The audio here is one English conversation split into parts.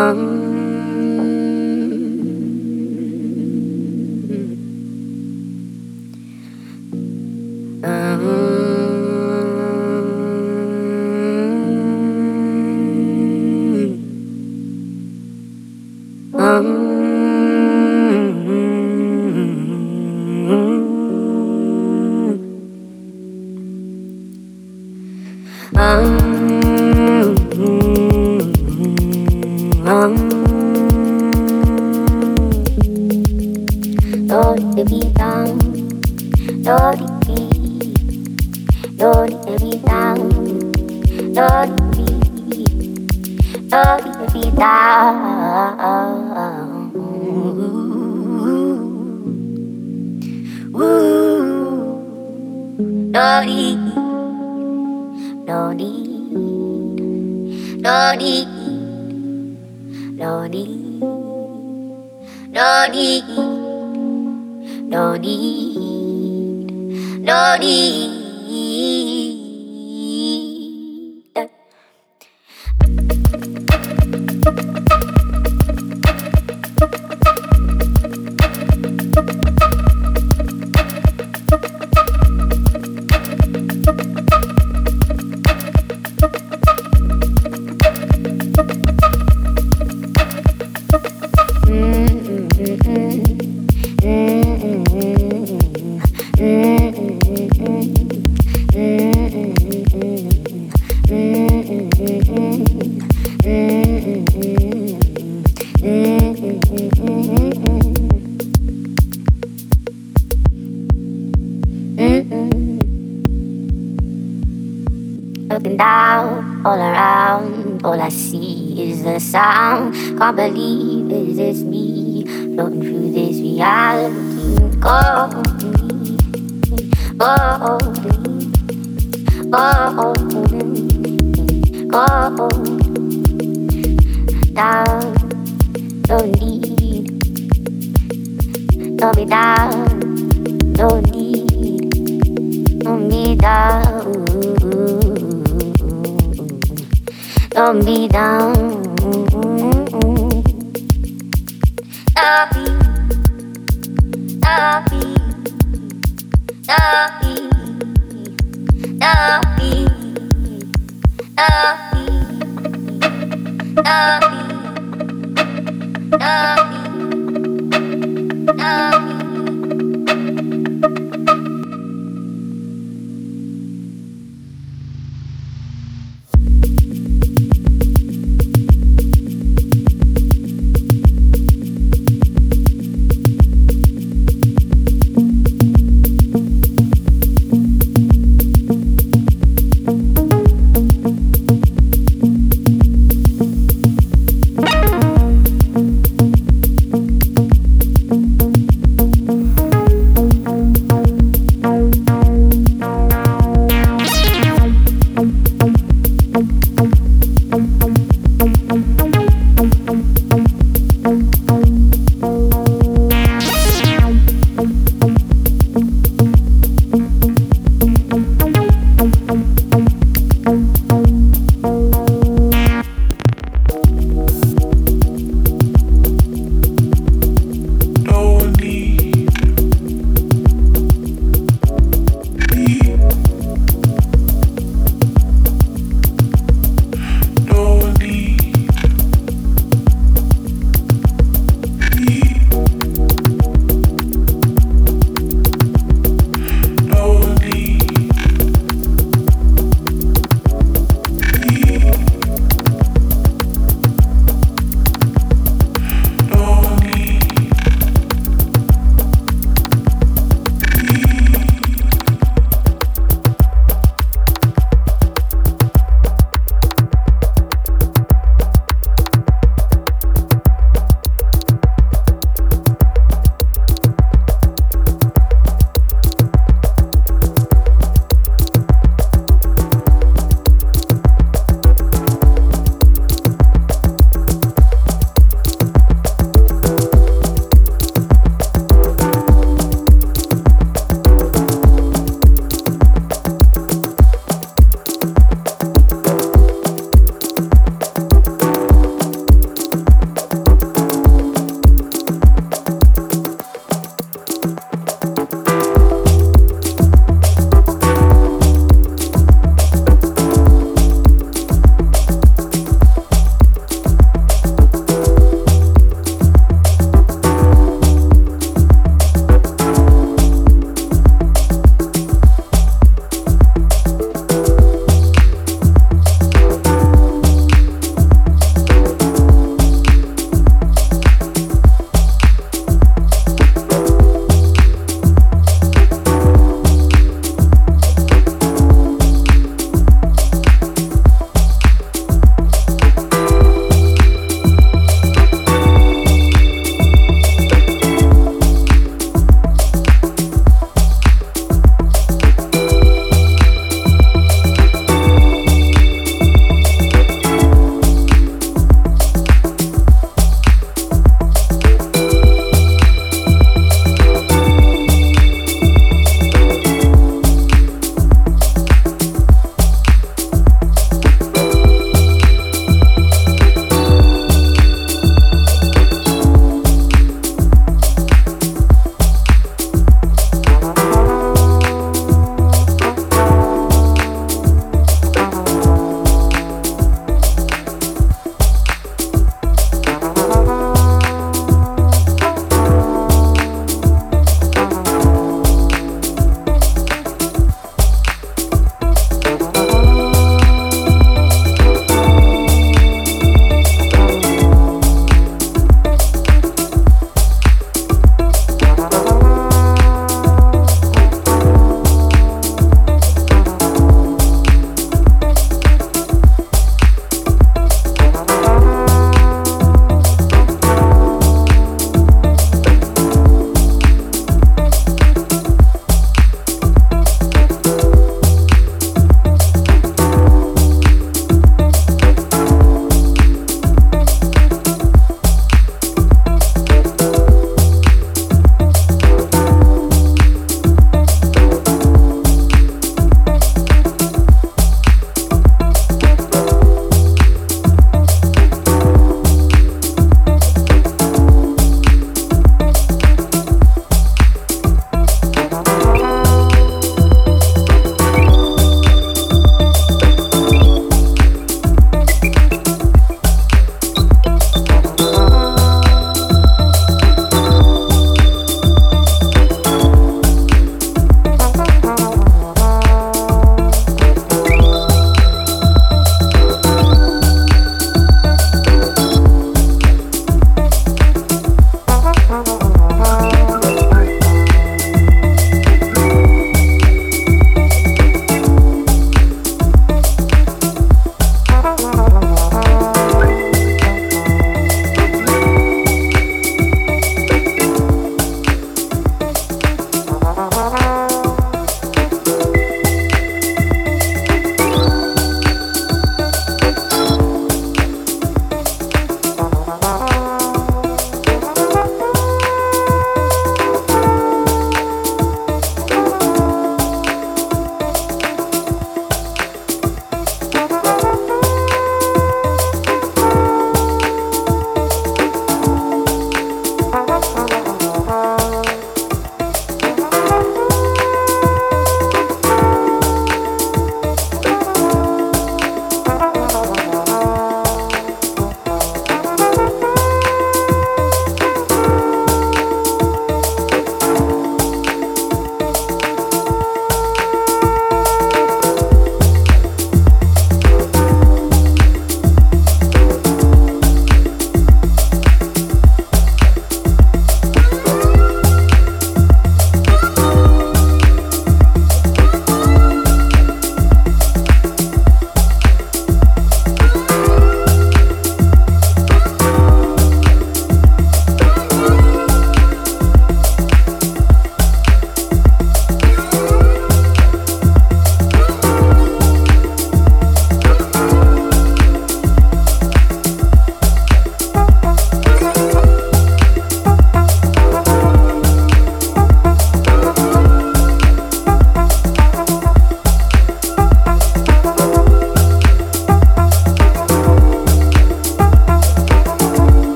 Can't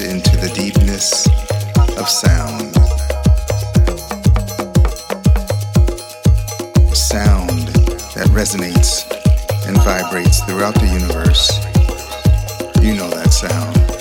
into the deepness of sound. Sound that resonates and vibrates throughout the universe. You know that sound.